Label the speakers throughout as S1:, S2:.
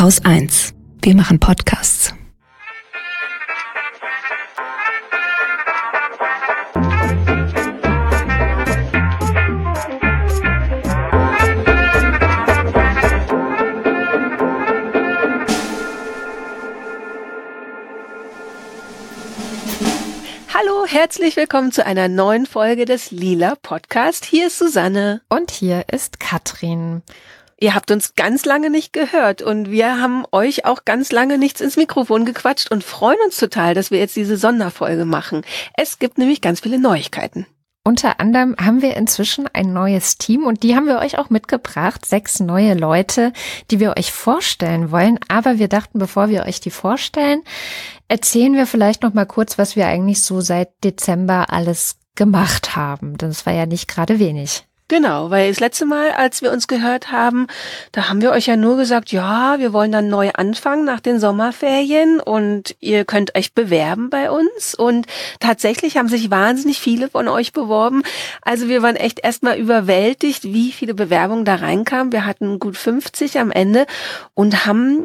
S1: Haus 1. Wir machen Podcasts.
S2: Hallo, herzlich willkommen zu einer neuen Folge des Lila Podcast. Hier ist Susanne.
S3: Und hier ist Katrin.
S2: Ihr habt uns ganz lange nicht gehört und wir haben euch auch ganz lange nichts ins Mikrofon gequatscht und freuen uns total, dass wir jetzt diese Sonderfolge machen. Es gibt nämlich ganz viele Neuigkeiten.
S3: Unter anderem haben wir inzwischen ein neues Team und die haben wir euch auch mitgebracht. Sechs neue Leute, die wir euch vorstellen wollen. Aber wir dachten, bevor wir euch die vorstellen, erzählen wir vielleicht noch mal kurz, was wir eigentlich so seit Dezember alles gemacht haben. Denn es war ja nicht gerade wenig.
S2: Genau, weil das letzte Mal, als wir uns gehört haben, da haben wir euch ja nur gesagt, ja, wir wollen dann neu anfangen nach den Sommerferien und ihr könnt euch bewerben bei uns. Und tatsächlich haben sich wahnsinnig viele von euch beworben. Also wir waren echt erstmal überwältigt, wie viele Bewerbungen da reinkamen. Wir hatten gut 50 am Ende und haben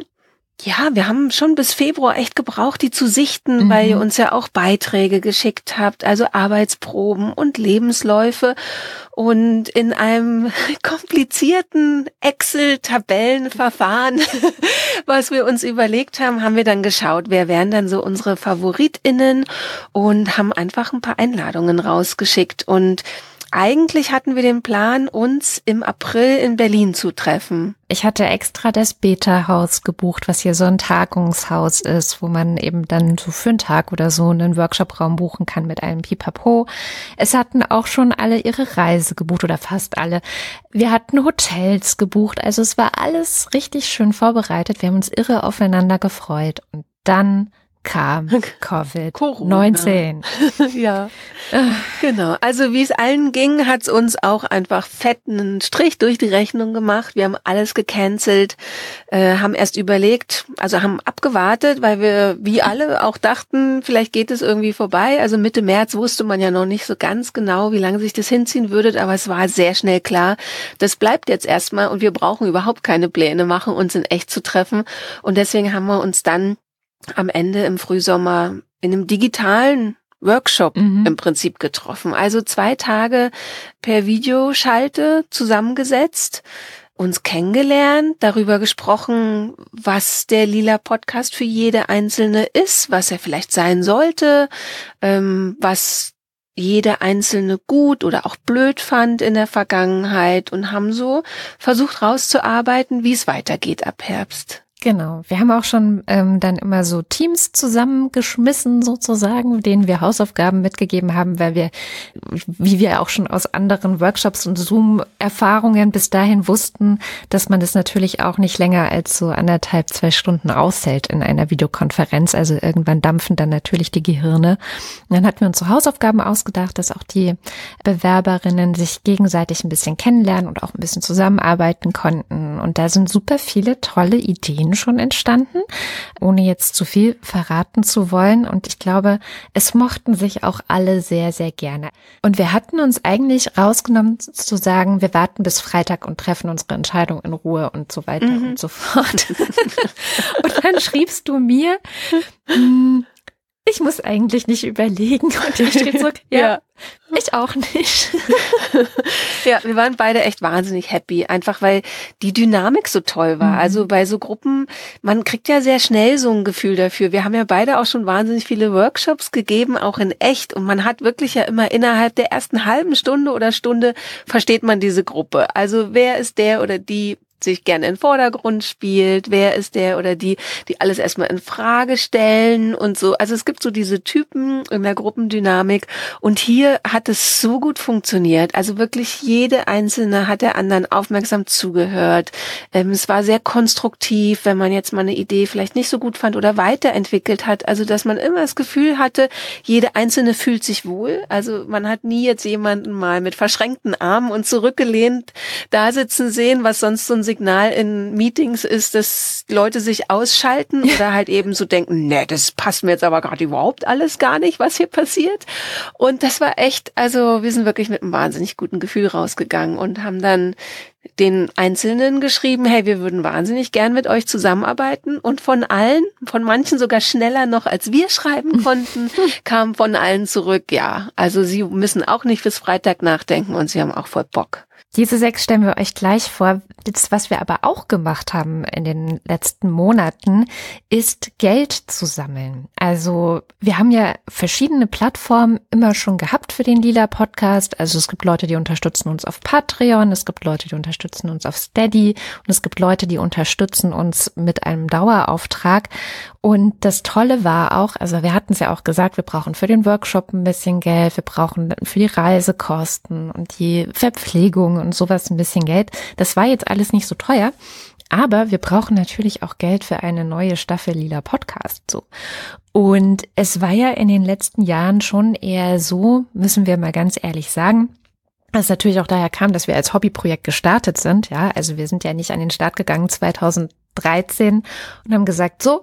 S2: ja, wir haben schon bis Februar echt gebraucht, die zu sichten, mhm. weil ihr uns ja auch Beiträge geschickt habt, also Arbeitsproben und Lebensläufe. Und in einem komplizierten Excel-Tabellenverfahren, was wir uns überlegt haben, haben wir dann geschaut, wer wären dann so unsere FavoritInnen und haben einfach ein paar Einladungen rausgeschickt und eigentlich hatten wir den Plan, uns im April in Berlin zu treffen.
S3: Ich hatte extra das Beta-Haus gebucht, was hier so ein Tagungshaus ist, wo man eben dann so für einen Tag oder so einen Workshop-Raum buchen kann mit einem Pipapo. Es hatten auch schon alle ihre Reise gebucht oder fast alle. Wir hatten Hotels gebucht, also es war alles richtig schön vorbereitet. Wir haben uns irre aufeinander gefreut und dann kam Covid-19.
S2: ja, genau. Also wie es allen ging, hat es uns auch einfach fetten Strich durch die Rechnung gemacht. Wir haben alles gecancelt, äh, haben erst überlegt, also haben abgewartet, weil wir wie alle auch dachten, vielleicht geht es irgendwie vorbei. Also Mitte März wusste man ja noch nicht so ganz genau, wie lange sich das hinziehen würde, aber es war sehr schnell klar, das bleibt jetzt erstmal und wir brauchen überhaupt keine Pläne machen, uns in echt zu treffen. Und deswegen haben wir uns dann am Ende im Frühsommer in einem digitalen Workshop mhm. im Prinzip getroffen. Also zwei Tage per Videoschalte zusammengesetzt, uns kennengelernt, darüber gesprochen, was der Lila Podcast für jede einzelne ist, was er vielleicht sein sollte, ähm, was jede einzelne gut oder auch blöd fand in der Vergangenheit und haben so versucht rauszuarbeiten, wie es weitergeht ab Herbst.
S3: Genau. Wir haben auch schon ähm, dann immer so Teams zusammengeschmissen, sozusagen, denen wir Hausaufgaben mitgegeben haben, weil wir, wie wir auch schon aus anderen Workshops und Zoom-Erfahrungen bis dahin wussten, dass man das natürlich auch nicht länger als so anderthalb, zwei Stunden aushält in einer Videokonferenz. Also irgendwann dampfen dann natürlich die Gehirne. Und dann hatten wir uns so Hausaufgaben ausgedacht, dass auch die Bewerberinnen sich gegenseitig ein bisschen kennenlernen und auch ein bisschen zusammenarbeiten konnten. Und da sind super viele tolle Ideen schon entstanden, ohne jetzt zu viel verraten zu wollen. Und ich glaube, es mochten sich auch alle sehr, sehr gerne. Und wir hatten uns eigentlich rausgenommen zu sagen, wir warten bis Freitag und treffen unsere Entscheidung in Ruhe und so weiter mhm. und so fort. und dann schriebst du mir, hm, ich muss eigentlich nicht überlegen. Und der steht zurück, ja, ja, ich auch nicht.
S2: ja, wir waren beide echt wahnsinnig happy, einfach weil die Dynamik so toll war. Mhm. Also bei so Gruppen, man kriegt ja sehr schnell so ein Gefühl dafür. Wir haben ja beide auch schon wahnsinnig viele Workshops gegeben, auch in echt. Und man hat wirklich ja immer innerhalb der ersten halben Stunde oder Stunde versteht man diese Gruppe. Also wer ist der oder die sich gerne in den Vordergrund spielt, wer ist der oder die, die alles erstmal in Frage stellen und so. Also es gibt so diese Typen in der Gruppendynamik und hier hat es so gut funktioniert. Also wirklich jede einzelne hat der anderen aufmerksam zugehört. Ähm, es war sehr konstruktiv, wenn man jetzt mal eine Idee vielleicht nicht so gut fand oder weiterentwickelt hat. Also dass man immer das Gefühl hatte, jede einzelne fühlt sich wohl. Also man hat nie jetzt jemanden mal mit verschränkten Armen und zurückgelehnt da sitzen sehen, was sonst so ein Signal in Meetings ist, dass Leute sich ausschalten oder halt eben so denken, nee, das passt mir jetzt aber gerade überhaupt alles gar nicht, was hier passiert. Und das war echt, also wir sind wirklich mit einem wahnsinnig guten Gefühl rausgegangen und haben dann den Einzelnen geschrieben, hey, wir würden wahnsinnig gern mit euch zusammenarbeiten. Und von allen, von manchen sogar schneller noch, als wir schreiben konnten, kam von allen zurück, ja, also sie müssen auch nicht bis Freitag nachdenken und sie haben auch voll Bock.
S3: Diese sechs stellen wir euch gleich vor. Das, was wir aber auch gemacht haben in den letzten Monaten, ist Geld zu sammeln. Also wir haben ja verschiedene Plattformen immer schon gehabt für den Lila Podcast. Also es gibt Leute, die unterstützen uns auf Patreon, es gibt Leute, die unterstützen uns auf Steady und es gibt Leute, die unterstützen uns mit einem Dauerauftrag. Und das Tolle war auch, also wir hatten es ja auch gesagt, wir brauchen für den Workshop ein bisschen Geld, wir brauchen für die Reisekosten und die Verpflegung und sowas ein bisschen Geld. Das war jetzt alles nicht so teuer. Aber wir brauchen natürlich auch Geld für eine neue Staffel Lila Podcast, so. Und es war ja in den letzten Jahren schon eher so, müssen wir mal ganz ehrlich sagen, was natürlich auch daher kam, dass wir als Hobbyprojekt gestartet sind. Ja, also wir sind ja nicht an den Start gegangen 2013 und haben gesagt, so,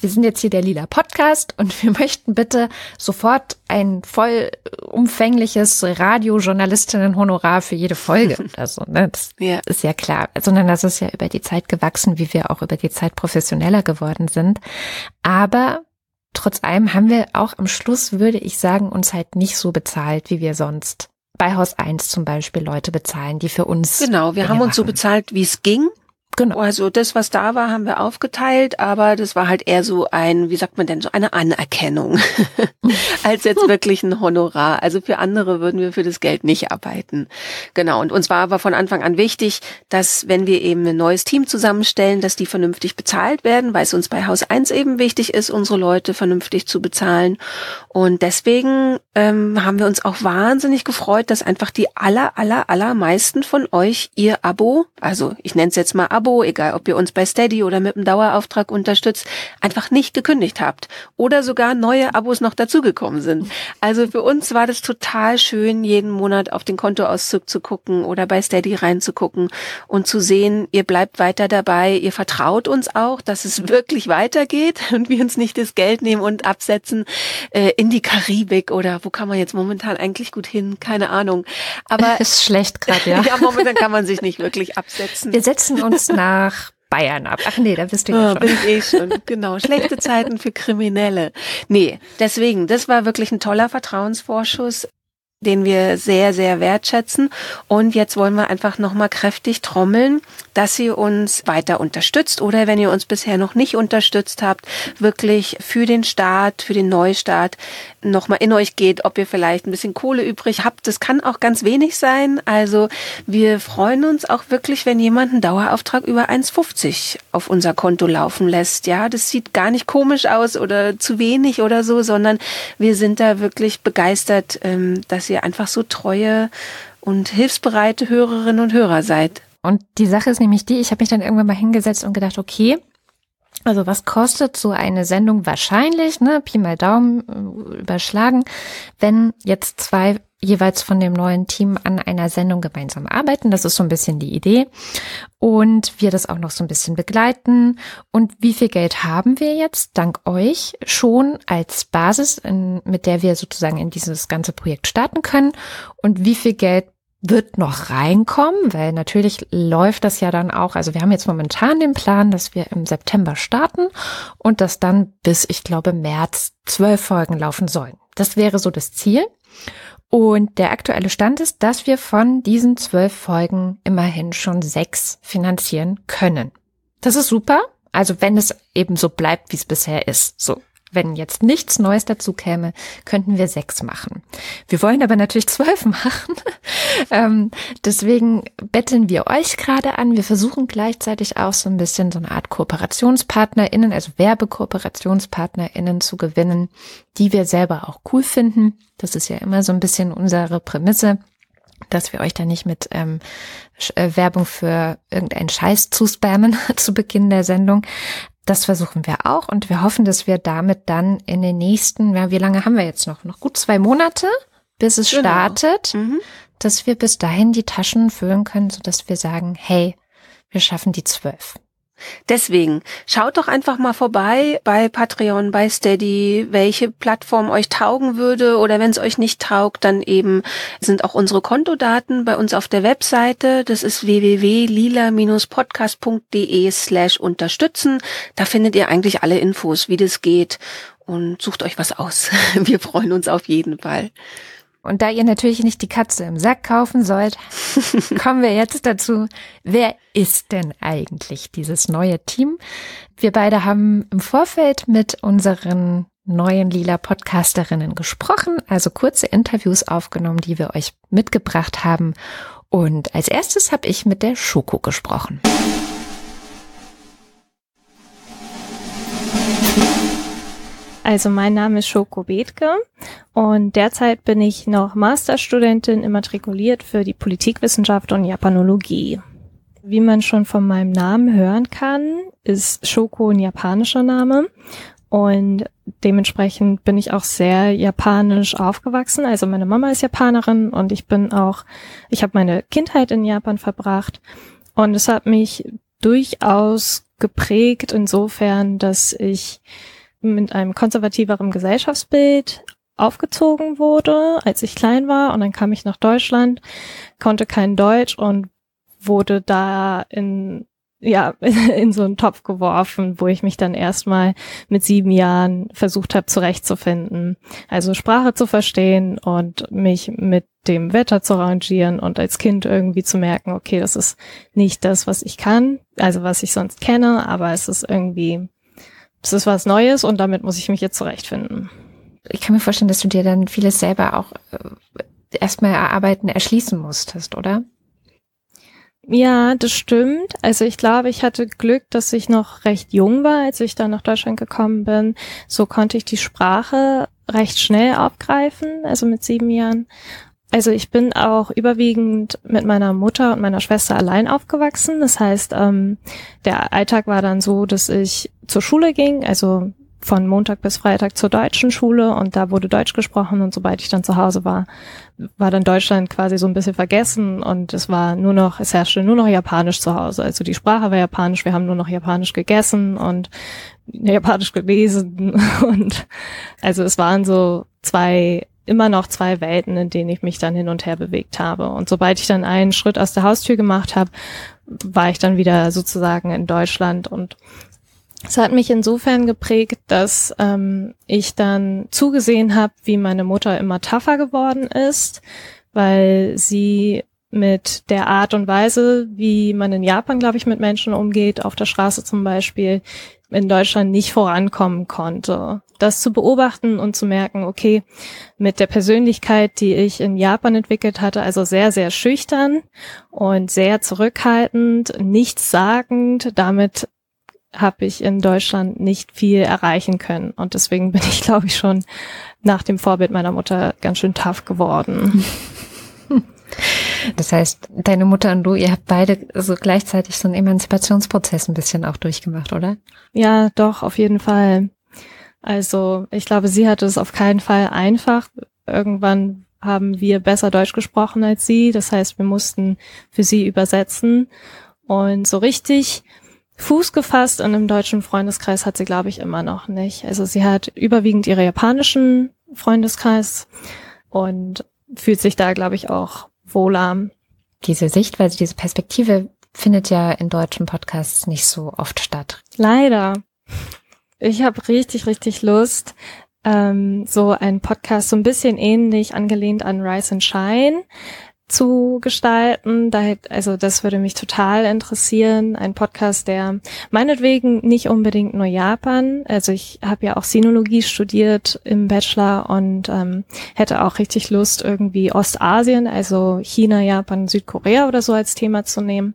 S3: wir sind jetzt hier der Lila Podcast und wir möchten bitte sofort ein voll umfängliches Radiojournalistinnen-Honorar für jede Folge. Also, ne, das ja. ist ja klar. Sondern das ist ja über die Zeit gewachsen, wie wir auch über die Zeit professioneller geworden sind. Aber trotz allem haben wir auch am Schluss, würde ich sagen, uns halt nicht so bezahlt, wie wir sonst bei Haus 1 zum Beispiel Leute bezahlen, die für uns.
S2: Genau, wir haben uns so bezahlt, wie es ging. Genau. Also das, was da war, haben wir aufgeteilt, aber das war halt eher so ein, wie sagt man denn, so eine Anerkennung, als jetzt wirklich ein Honorar. Also für andere würden wir für das Geld nicht arbeiten. Genau. Und uns war aber von Anfang an wichtig, dass wenn wir eben ein neues Team zusammenstellen, dass die vernünftig bezahlt werden, weil es uns bei Haus 1 eben wichtig ist, unsere Leute vernünftig zu bezahlen. Und deswegen ähm, haben wir uns auch wahnsinnig gefreut, dass einfach die aller, aller, allermeisten von euch ihr Abo, also ich nenne es jetzt mal Abo, Abo, egal ob ihr uns bei Steady oder mit einem Dauerauftrag unterstützt, einfach nicht gekündigt habt oder sogar neue Abos noch dazugekommen sind. Also für uns war das total schön, jeden Monat auf den Kontoauszug zu gucken oder bei Steady reinzugucken und zu sehen, ihr bleibt weiter dabei, ihr vertraut uns auch, dass es wirklich weitergeht und wir uns nicht das Geld nehmen und absetzen äh, in die Karibik oder wo kann man jetzt momentan eigentlich gut hin? Keine Ahnung.
S3: Aber ist schlecht gerade, ja.
S2: ja, momentan kann man sich nicht wirklich absetzen.
S3: Wir setzen uns nach Bayern ab. Ach nee, da bist du ja ah, schon.
S2: Bin ich eh schon. Genau. Schlechte Zeiten für Kriminelle. Nee, deswegen, das war wirklich ein toller Vertrauensvorschuss den wir sehr, sehr wertschätzen. Und jetzt wollen wir einfach nochmal kräftig trommeln, dass ihr uns weiter unterstützt oder wenn ihr uns bisher noch nicht unterstützt habt, wirklich für den Start, für den Neustart nochmal in euch geht, ob ihr vielleicht ein bisschen Kohle übrig habt. Das kann auch ganz wenig sein. Also wir freuen uns auch wirklich, wenn jemand einen Dauerauftrag über 1,50 auf unser Konto laufen lässt. Ja, das sieht gar nicht komisch aus oder zu wenig oder so, sondern wir sind da wirklich begeistert, ähm, dass ihr einfach so treue und hilfsbereite Hörerinnen und Hörer seid.
S3: Und die Sache ist nämlich die, ich habe mich dann irgendwann mal hingesetzt und gedacht, okay, also was kostet so eine Sendung wahrscheinlich, ne, Pi mal Daumen äh, überschlagen, wenn jetzt zwei jeweils von dem neuen Team an einer Sendung gemeinsam arbeiten. Das ist so ein bisschen die Idee. Und wir das auch noch so ein bisschen begleiten. Und wie viel Geld haben wir jetzt dank euch schon als Basis, in, mit der wir sozusagen in dieses ganze Projekt starten können? Und wie viel Geld wird noch reinkommen, weil natürlich läuft das ja dann auch. Also wir haben jetzt momentan den Plan, dass wir im September starten und dass dann bis, ich glaube, März zwölf Folgen laufen sollen. Das wäre so das Ziel. Und der aktuelle Stand ist, dass wir von diesen zwölf Folgen immerhin schon sechs finanzieren können. Das ist super. Also wenn es eben so bleibt, wie es bisher ist. So wenn jetzt nichts Neues dazu käme, könnten wir sechs machen. Wir wollen aber natürlich zwölf machen. ähm, deswegen betteln wir euch gerade an. Wir versuchen gleichzeitig auch so ein bisschen so eine Art KooperationspartnerInnen, also WerbekooperationspartnerInnen zu gewinnen, die wir selber auch cool finden. Das ist ja immer so ein bisschen unsere Prämisse dass wir euch da nicht mit ähm, äh, Werbung für irgendeinen Scheiß zuspammen zu Beginn der Sendung. Das versuchen wir auch und wir hoffen, dass wir damit dann in den nächsten, ja, wie lange haben wir jetzt noch? Noch gut zwei Monate, bis es genau. startet, mhm. dass wir bis dahin die Taschen füllen können, so dass wir sagen, hey, wir schaffen die zwölf.
S2: Deswegen schaut doch einfach mal vorbei bei Patreon, bei Steady, welche Plattform euch taugen würde oder wenn es euch nicht taugt, dann eben sind auch unsere Kontodaten bei uns auf der Webseite. Das ist www.lila-podcast.de slash unterstützen. Da findet ihr eigentlich alle Infos, wie das geht und sucht euch was aus. Wir freuen uns auf jeden Fall.
S3: Und da ihr natürlich nicht die Katze im Sack kaufen sollt, kommen wir jetzt dazu, wer ist denn eigentlich dieses neue Team? Wir beide haben im Vorfeld mit unseren neuen lila Podcasterinnen gesprochen, also kurze Interviews aufgenommen, die wir euch mitgebracht haben. Und als erstes habe ich mit der Schoko gesprochen.
S4: Also mein Name ist Schoko Bethke und derzeit bin ich noch Masterstudentin immatrikuliert für die Politikwissenschaft und Japanologie. Wie man schon von meinem Namen hören kann, ist Shoko ein japanischer Name und dementsprechend bin ich auch sehr japanisch aufgewachsen. Also meine Mama ist Japanerin und ich bin auch, ich habe meine Kindheit in Japan verbracht und es hat mich durchaus geprägt insofern, dass ich mit einem konservativeren Gesellschaftsbild aufgezogen wurde, als ich klein war. Und dann kam ich nach Deutschland, konnte kein Deutsch und wurde da in ja, in so einen Topf geworfen, wo ich mich dann erstmal mit sieben Jahren versucht habe zurechtzufinden. Also Sprache zu verstehen und mich mit dem Wetter zu arrangieren und als Kind irgendwie zu merken, okay, das ist nicht das, was ich kann, also was ich sonst kenne, aber es ist irgendwie es ist was Neues und damit muss ich mich jetzt zurechtfinden.
S3: Ich kann mir vorstellen, dass du dir dann vieles selber auch äh, erstmal erarbeiten, erschließen musstest, oder?
S4: Ja, das stimmt. Also ich glaube, ich hatte Glück, dass ich noch recht jung war, als ich dann nach Deutschland gekommen bin. So konnte ich die Sprache recht schnell abgreifen, also mit sieben Jahren. Also ich bin auch überwiegend mit meiner Mutter und meiner Schwester allein aufgewachsen. Das heißt, ähm, der Alltag war dann so, dass ich zur Schule ging, also von Montag bis Freitag zur deutschen Schule und da wurde Deutsch gesprochen und sobald ich dann zu Hause war, war dann Deutschland quasi so ein bisschen vergessen und es war nur noch, es herrschte nur noch Japanisch zu Hause. Also die Sprache war Japanisch, wir haben nur noch Japanisch gegessen und Japanisch gelesen und also es waren so zwei immer noch zwei Welten, in denen ich mich dann hin und her bewegt habe. Und sobald ich dann einen Schritt aus der Haustür gemacht habe, war ich dann wieder sozusagen in Deutschland und es hat mich insofern geprägt, dass ähm, ich dann zugesehen habe, wie meine Mutter immer tougher geworden ist, weil sie mit der Art und Weise, wie man in Japan, glaube ich, mit Menschen umgeht, auf der Straße zum Beispiel, in Deutschland nicht vorankommen konnte. Das zu beobachten und zu merken, okay, mit der Persönlichkeit, die ich in Japan entwickelt hatte, also sehr, sehr schüchtern und sehr zurückhaltend, nichtssagend, damit habe ich in Deutschland nicht viel erreichen können. Und deswegen bin ich, glaube ich, schon nach dem Vorbild meiner Mutter ganz schön tough geworden.
S3: Das heißt, deine Mutter und du, ihr habt beide so gleichzeitig so einen Emanzipationsprozess ein bisschen auch durchgemacht, oder?
S4: Ja, doch, auf jeden Fall. Also ich glaube, sie hatte es auf keinen Fall einfach. Irgendwann haben wir besser Deutsch gesprochen als sie. Das heißt, wir mussten für sie übersetzen. Und so richtig Fuß gefasst in einem deutschen Freundeskreis hat sie, glaube ich, immer noch nicht. Also sie hat überwiegend ihre japanischen Freundeskreis und fühlt sich da, glaube ich, auch wohler.
S3: Diese Sichtweise, diese Perspektive findet ja in deutschen Podcasts nicht so oft statt.
S4: Leider. Ich habe richtig, richtig Lust, ähm, so ein Podcast so ein bisschen ähnlich angelehnt an Rise and Shine zu gestalten. Da, also das würde mich total interessieren. Ein Podcast, der meinetwegen nicht unbedingt nur Japan. Also ich habe ja auch Sinologie studiert im Bachelor und ähm, hätte auch richtig Lust, irgendwie Ostasien, also China, Japan, Südkorea oder so als Thema zu nehmen.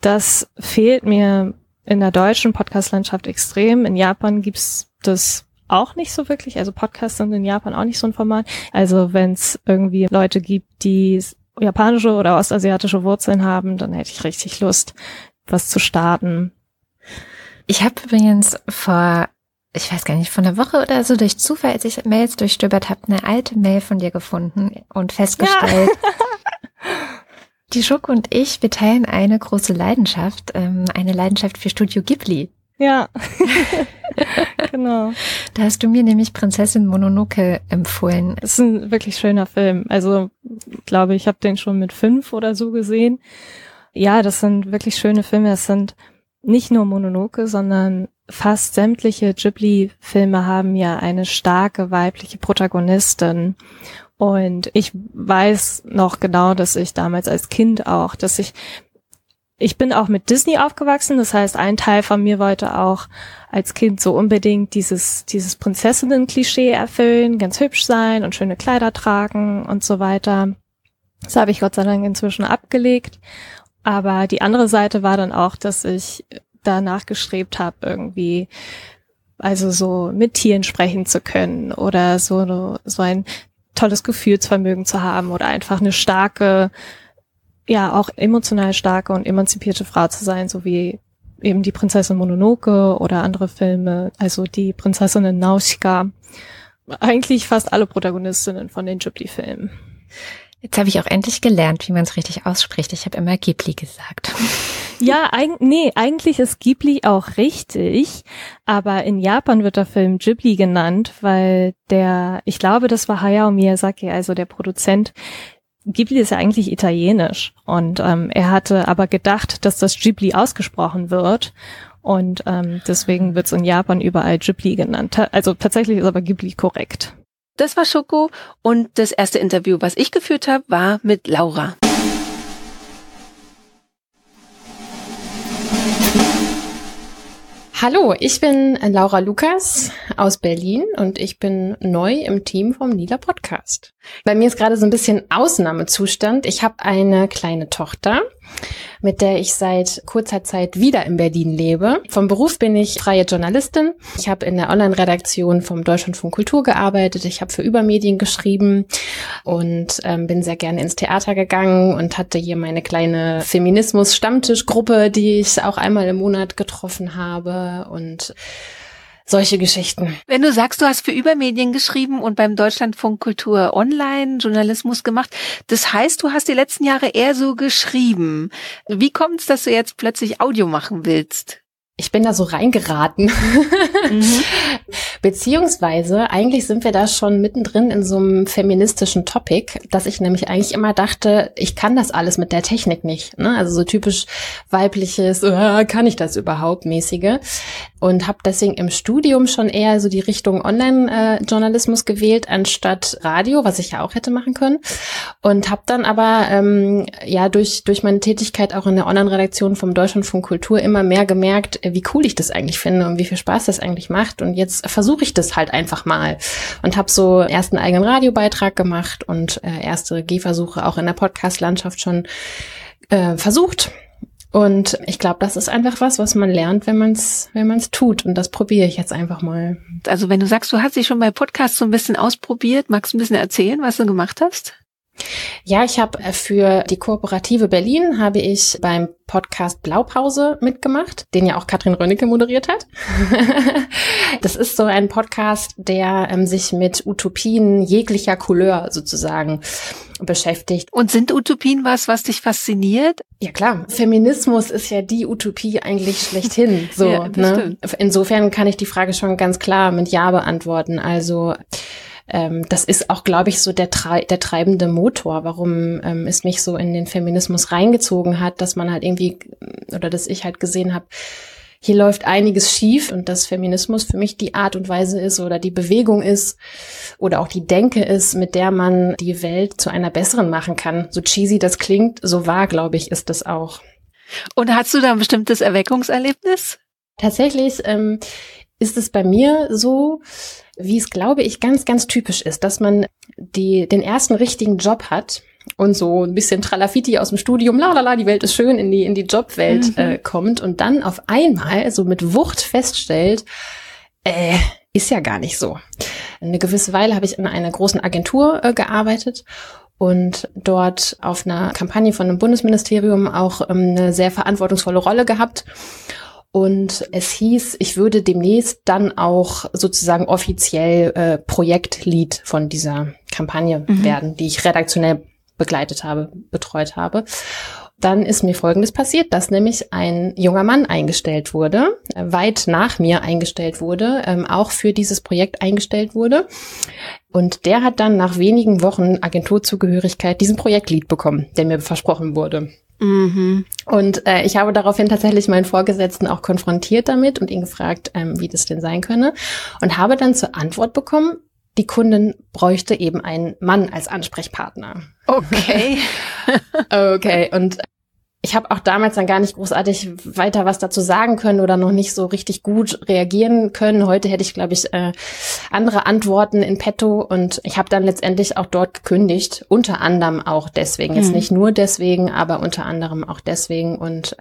S4: Das fehlt mir in der deutschen Podcast-Landschaft extrem. In Japan gibt's das auch nicht so wirklich. Also Podcasts sind in Japan auch nicht so ein Format. Also wenn es irgendwie Leute gibt, die japanische oder ostasiatische Wurzeln haben, dann hätte ich richtig Lust, was zu starten.
S3: Ich habe übrigens vor, ich weiß gar nicht, von einer Woche oder so durch Zufall, als ich Mails durchstöbert habe, eine alte Mail von dir gefunden und festgestellt, ja. Die Schoko und ich, wir teilen eine große Leidenschaft, ähm, eine Leidenschaft für Studio Ghibli.
S4: Ja, genau.
S3: Da hast du mir nämlich Prinzessin Mononoke empfohlen.
S4: Es ist ein wirklich schöner Film. Also, ich glaube, ich habe den schon mit fünf oder so gesehen. Ja, das sind wirklich schöne Filme. Es sind nicht nur Mononoke, sondern fast sämtliche Ghibli-Filme haben ja eine starke weibliche Protagonistin. Und ich weiß noch genau, dass ich damals als Kind auch, dass ich ich bin auch mit Disney aufgewachsen, das heißt, ein Teil von mir wollte auch als Kind so unbedingt dieses, dieses Prinzessinnen-Klischee erfüllen, ganz hübsch sein und schöne Kleider tragen und so weiter. Das habe ich Gott sei Dank inzwischen abgelegt. Aber die andere Seite war dann auch, dass ich danach gestrebt habe, irgendwie, also so mit Tieren sprechen zu können oder so, so ein tolles Gefühlsvermögen zu haben oder einfach eine starke ja auch emotional starke und emanzipierte Frau zu sein, so wie eben die Prinzessin Mononoke oder andere Filme, also die Prinzessinnen Nausicaa. Eigentlich fast alle Protagonistinnen von den Ghibli-Filmen.
S3: Jetzt habe ich auch endlich gelernt, wie man es richtig ausspricht. Ich habe immer Ghibli gesagt.
S4: Ja, eig nee, eigentlich ist Ghibli auch richtig, aber in Japan wird der Film Ghibli genannt, weil der, ich glaube, das war Hayao Miyazaki, also der Produzent, Ghibli ist ja eigentlich italienisch und ähm, er hatte aber gedacht, dass das Ghibli ausgesprochen wird und ähm, deswegen wird es in Japan überall Ghibli genannt. Also tatsächlich ist aber Ghibli korrekt.
S2: Das war Schoko und das erste Interview, was ich geführt habe, war mit Laura.
S5: Hallo, ich bin Laura Lukas aus Berlin und ich bin neu im Team vom Lila Podcast. Bei mir ist gerade so ein bisschen Ausnahmezustand. Ich habe eine kleine Tochter, mit der ich seit kurzer Zeit wieder in Berlin lebe. Vom Beruf bin ich freie Journalistin. Ich habe in der Online-Redaktion vom Deutschlandfunk Kultur gearbeitet. Ich habe für Übermedien geschrieben und ähm, bin sehr gerne ins Theater gegangen und hatte hier meine kleine Feminismus-Stammtischgruppe, die ich auch einmal im Monat getroffen habe und solche Geschichten.
S2: Wenn du sagst, du hast für Übermedien geschrieben und beim Deutschlandfunk Kultur Online Journalismus gemacht, das heißt, du hast die letzten Jahre eher so geschrieben. Wie kommt es, dass du jetzt plötzlich Audio machen willst?
S5: ich bin da so reingeraten. Mhm. Beziehungsweise, eigentlich sind wir da schon mittendrin in so einem feministischen Topic, dass ich nämlich eigentlich immer dachte, ich kann das alles mit der Technik nicht. Ne? Also so typisch weibliches, äh, kann ich das überhaupt mäßige. Und habe deswegen im Studium schon eher so die Richtung Online-Journalismus gewählt, anstatt Radio, was ich ja auch hätte machen können. Und habe dann aber ähm, ja durch, durch meine Tätigkeit auch in der Online-Redaktion vom Deutschlandfunk Kultur immer mehr gemerkt, wie cool ich das eigentlich finde und wie viel Spaß das eigentlich macht. Und jetzt versuche ich das halt einfach mal und habe so erst einen eigenen Radiobeitrag gemacht und äh, erste Gehversuche auch in der Podcast-Landschaft schon äh, versucht. Und ich glaube, das ist einfach was, was man lernt, wenn man es wenn man's tut. Und das probiere ich jetzt einfach mal.
S2: Also wenn du sagst, du hast dich schon bei Podcasts so ein bisschen ausprobiert, magst du ein bisschen erzählen, was du gemacht hast?
S5: Ja, ich habe äh, für die Kooperative Berlin habe ich beim Podcast Blaupause mitgemacht, den ja auch Katrin Rönnecke moderiert hat. das ist so ein Podcast, der ähm, sich mit Utopien jeglicher Couleur sozusagen beschäftigt.
S2: Und sind Utopien was, was dich fasziniert?
S5: Ja klar, Feminismus ist ja die Utopie eigentlich schlechthin. So, ja, ne? Insofern kann ich die Frage schon ganz klar mit Ja beantworten. Also ähm, das ist auch, glaube ich, so der, der treibende Motor, warum ähm, es mich so in den Feminismus reingezogen hat, dass man halt irgendwie, oder dass ich halt gesehen habe, hier läuft einiges schief und dass Feminismus für mich die Art und Weise ist oder die Bewegung ist oder auch die Denke ist, mit der man die Welt zu einer besseren machen kann. So cheesy das klingt, so wahr, glaube ich, ist das auch.
S2: Und hast du da ein bestimmtes Erweckungserlebnis?
S5: Tatsächlich ähm, ist es bei mir so, wie es, glaube ich, ganz, ganz typisch ist, dass man die, den ersten richtigen Job hat und so ein bisschen Tralafiti aus dem Studium, la la la, die Welt ist schön, in die, in die Jobwelt mhm. äh, kommt und dann auf einmal so mit Wucht feststellt, äh, ist ja gar nicht so. Eine gewisse Weile habe ich in einer großen Agentur äh, gearbeitet und dort auf einer Kampagne von einem Bundesministerium auch ähm, eine sehr verantwortungsvolle Rolle gehabt. Und es hieß, ich würde demnächst dann auch sozusagen offiziell äh, Projektlead von dieser Kampagne mhm. werden, die ich redaktionell begleitet habe, betreut habe. Dann ist mir Folgendes passiert, dass nämlich ein junger Mann eingestellt wurde, weit nach mir eingestellt wurde, ähm, auch für dieses Projekt eingestellt wurde. Und der hat dann nach wenigen Wochen Agenturzugehörigkeit diesen Projektlied bekommen, der mir versprochen wurde. Mhm. Und äh, ich habe daraufhin tatsächlich meinen Vorgesetzten auch konfrontiert damit und ihn gefragt, ähm, wie das denn sein könne. Und habe dann zur Antwort bekommen, die Kundin bräuchte eben einen Mann als Ansprechpartner.
S2: Okay.
S5: okay. Und ich habe auch damals dann gar nicht großartig weiter was dazu sagen können oder noch nicht so richtig gut reagieren können. Heute hätte ich, glaube ich, äh, andere Antworten in petto und ich habe dann letztendlich auch dort gekündigt, unter anderem auch deswegen. Jetzt mhm. nicht nur deswegen, aber unter anderem auch deswegen und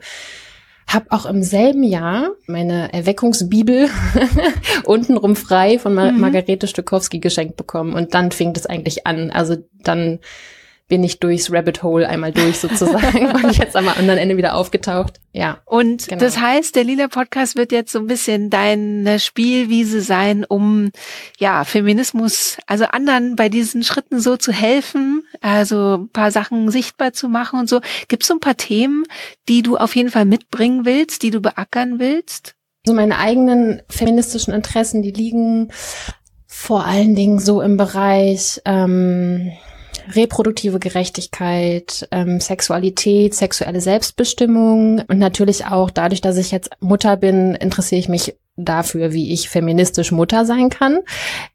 S5: habe auch im selben Jahr meine Erweckungsbibel untenrum frei von Mar mhm. Margarete Stokowski geschenkt bekommen und dann fing das eigentlich an. Also dann bin ich durchs Rabbit Hole einmal durch sozusagen und jetzt am anderen Ende wieder aufgetaucht. Ja.
S2: Und genau. das heißt, der Lila Podcast wird jetzt so ein bisschen deine Spielwiese sein, um ja Feminismus, also anderen bei diesen Schritten so zu helfen, also ein paar Sachen sichtbar zu machen und so. Gibt es so ein paar Themen, die du auf jeden Fall mitbringen willst, die du beackern willst?
S5: So meine eigenen feministischen Interessen, die liegen vor allen Dingen so im Bereich ähm, reproduktive Gerechtigkeit, ähm, Sexualität, sexuelle Selbstbestimmung und natürlich auch dadurch, dass ich jetzt Mutter bin, interessiere ich mich dafür, wie ich feministisch Mutter sein kann,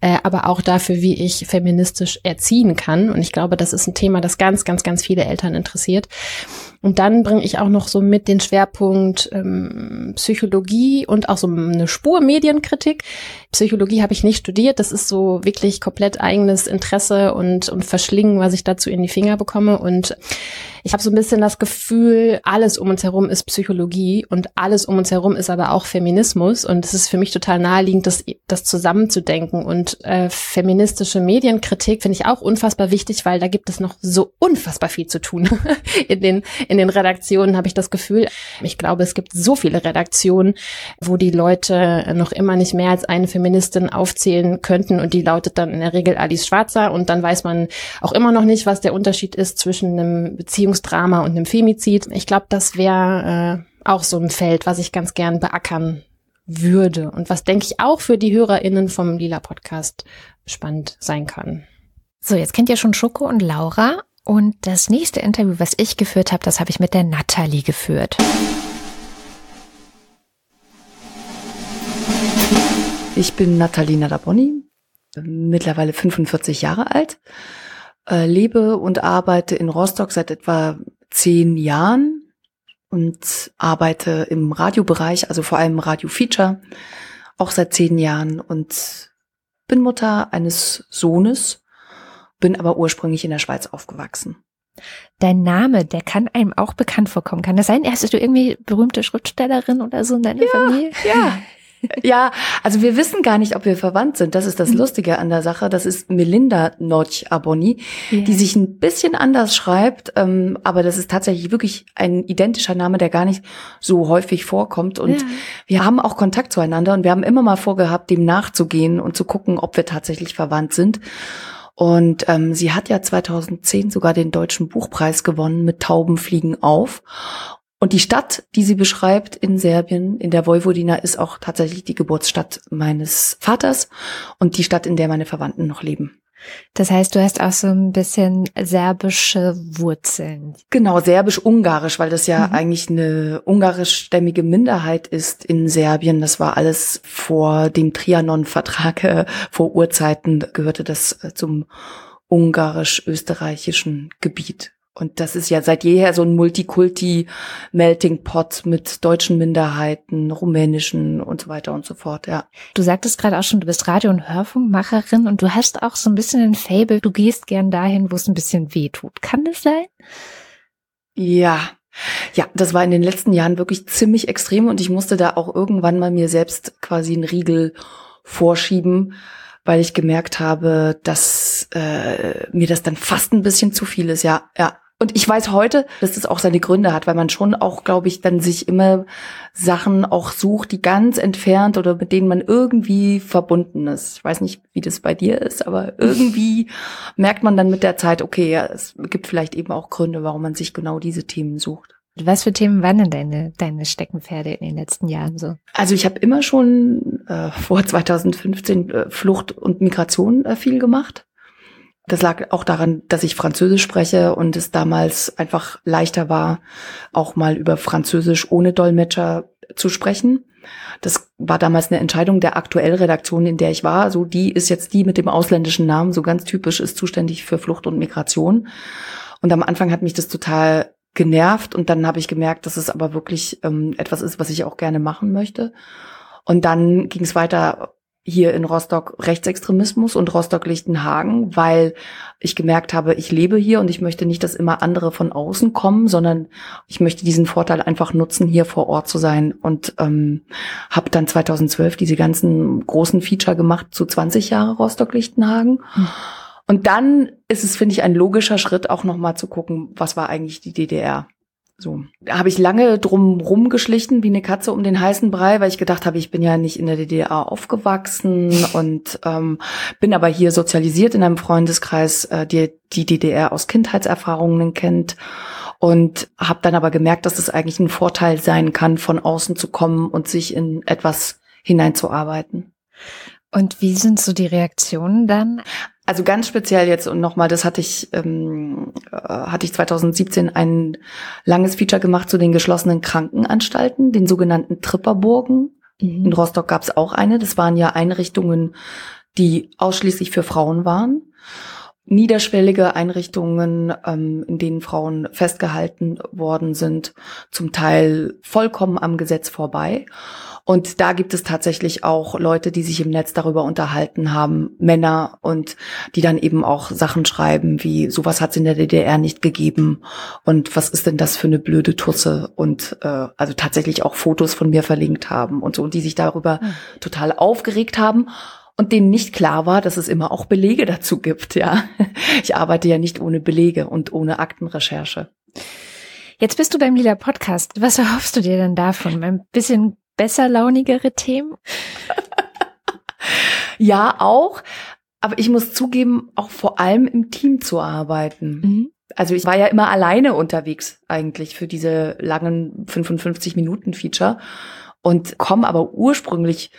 S5: äh, aber auch dafür, wie ich feministisch erziehen kann. Und ich glaube, das ist ein Thema, das ganz, ganz, ganz viele Eltern interessiert. Und dann bringe ich auch noch so mit den Schwerpunkt ähm, Psychologie und auch so eine Spur Medienkritik. Psychologie habe ich nicht studiert. Das ist so wirklich komplett eigenes Interesse und, und Verschlingen, was ich dazu in die Finger bekomme. Und ich habe so ein bisschen das Gefühl, alles um uns herum ist Psychologie und alles um uns herum ist aber auch Feminismus. Und es ist für mich total naheliegend, das, das zusammenzudenken. Und äh, feministische Medienkritik finde ich auch unfassbar wichtig, weil da gibt es noch so unfassbar viel zu tun in den in den Redaktionen habe ich das Gefühl. Ich glaube, es gibt so viele Redaktionen, wo die Leute noch immer nicht mehr als eine Feministin aufzählen könnten und die lautet dann in der Regel Alice Schwarzer und dann weiß man auch immer noch nicht, was der Unterschied ist zwischen einem Beziehungsdrama und einem Femizid. Ich glaube, das wäre äh, auch so ein Feld, was ich ganz gern beackern würde und was denke ich auch für die HörerInnen vom Lila Podcast spannend sein kann.
S3: So, jetzt kennt ihr schon Schoko und Laura und das nächste Interview, was ich geführt habe, das habe ich mit der Natalie geführt.
S6: Ich bin Nathalie Nadaboni, mittlerweile 45 Jahre alt, äh, lebe und arbeite in Rostock seit etwa zehn Jahren und arbeite im Radiobereich, also vor allem Radio Feature, auch seit zehn Jahren und bin Mutter eines Sohnes bin aber ursprünglich in der Schweiz aufgewachsen.
S3: Dein Name, der kann einem auch bekannt vorkommen. Kann das sein? Hast du irgendwie berühmte Schriftstellerin oder so in deiner
S6: ja,
S3: Familie?
S6: Ja. Ja, also wir wissen gar nicht, ob wir verwandt sind. Das ist das mhm. Lustige an der Sache. Das ist Melinda Notch Aboni, ja. die sich ein bisschen anders schreibt, ähm, aber das ist tatsächlich wirklich ein identischer Name, der gar nicht so häufig vorkommt. Und ja. wir haben auch Kontakt zueinander und wir haben immer mal vorgehabt, dem nachzugehen und zu gucken, ob wir tatsächlich verwandt sind. Und ähm, sie hat ja 2010 sogar den Deutschen Buchpreis gewonnen mit Tauben fliegen auf. Und die Stadt, die sie beschreibt in Serbien, in der Vojvodina, ist auch tatsächlich die Geburtsstadt meines Vaters und die Stadt, in der meine Verwandten noch leben.
S3: Das heißt, du hast auch so ein bisschen serbische Wurzeln.
S6: Genau, serbisch-ungarisch, weil das ja mhm. eigentlich eine ungarischstämmige Minderheit ist in Serbien. Das war alles vor dem Trianon-Vertrag, äh, vor Urzeiten gehörte das äh, zum ungarisch-österreichischen Gebiet. Und das ist ja seit jeher so ein Multikulti-Melting-Pot mit deutschen Minderheiten, rumänischen und so weiter und so fort, ja.
S3: Du sagtest gerade auch schon, du bist Radio- und Hörfunkmacherin und du hast auch so ein bisschen ein Fable. Du gehst gern dahin, wo es ein bisschen weh tut. Kann das sein?
S6: Ja. Ja, das war in den letzten Jahren wirklich ziemlich extrem und ich musste da auch irgendwann mal mir selbst quasi einen Riegel vorschieben, weil ich gemerkt habe, dass äh, mir das dann fast ein bisschen zu viel ist. Ja, ja, Und ich weiß heute, dass das auch seine Gründe hat, weil man schon auch, glaube ich, dann sich immer Sachen auch sucht, die ganz entfernt oder mit denen man irgendwie verbunden ist. Ich weiß nicht, wie das bei dir ist, aber irgendwie merkt man dann mit der Zeit, okay, ja, es gibt vielleicht eben auch Gründe, warum man sich genau diese Themen sucht.
S3: Was für Themen waren denn deine, deine Steckenpferde in den letzten Jahren so?
S6: Also ich habe immer schon äh, vor 2015 äh, Flucht und Migration äh, viel gemacht. Das lag auch daran, dass ich Französisch spreche und es damals einfach leichter war, auch mal über Französisch ohne Dolmetscher zu sprechen. Das war damals eine Entscheidung der aktuellen Redaktion, in der ich war. So, die ist jetzt die mit dem ausländischen Namen, so ganz typisch, ist zuständig für Flucht und Migration. Und am Anfang hat mich das total genervt und dann habe ich gemerkt, dass es aber wirklich ähm, etwas ist, was ich auch gerne machen möchte. Und dann ging es weiter hier in Rostock Rechtsextremismus und Rostock-Lichtenhagen, weil ich gemerkt habe, ich lebe hier und ich möchte nicht, dass immer andere von außen kommen, sondern ich möchte diesen Vorteil einfach nutzen, hier vor Ort zu sein und ähm, habe dann 2012 diese ganzen großen Feature gemacht zu 20 Jahre Rostock-Lichtenhagen. Mhm. Und dann ist es, finde ich, ein logischer Schritt, auch nochmal zu gucken, was war eigentlich die DDR. So. Da habe ich lange drum rumgeschlichen, wie eine Katze um den heißen Brei, weil ich gedacht habe, ich bin ja nicht in der DDR aufgewachsen und ähm, bin aber hier sozialisiert in einem Freundeskreis, äh, der die DDR aus Kindheitserfahrungen kennt und habe dann aber gemerkt, dass es eigentlich ein Vorteil sein kann, von außen zu kommen und sich in etwas hineinzuarbeiten.
S3: Und wie sind so die Reaktionen dann?
S6: Also ganz speziell jetzt und nochmal, das hatte ich, ähm, äh, hatte ich 2017 ein langes Feature gemacht zu den geschlossenen Krankenanstalten, den sogenannten Tripperburgen. Mhm. In Rostock gab es auch eine. Das waren ja Einrichtungen, die ausschließlich für Frauen waren. Niederschwellige Einrichtungen, ähm, in denen Frauen festgehalten worden sind, zum Teil vollkommen am Gesetz vorbei. Und da gibt es tatsächlich auch Leute, die sich im Netz darüber unterhalten haben, Männer und die dann eben auch Sachen schreiben wie, sowas hat es in der DDR nicht gegeben und was ist denn das für eine blöde Tusse und äh, also tatsächlich auch Fotos von mir verlinkt haben und so, und die sich darüber mhm. total aufgeregt haben und denen nicht klar war, dass es immer auch Belege dazu gibt, ja. Ich arbeite ja nicht ohne Belege und ohne Aktenrecherche.
S3: Jetzt bist du beim Lila Podcast. Was erhoffst du dir denn davon? Ein bisschen besser launigere Themen?
S6: ja, auch. Aber ich muss zugeben, auch vor allem im Team zu arbeiten. Mhm. Also ich war ja immer alleine unterwegs eigentlich für diese langen 55 Minuten Feature und komme aber ursprünglich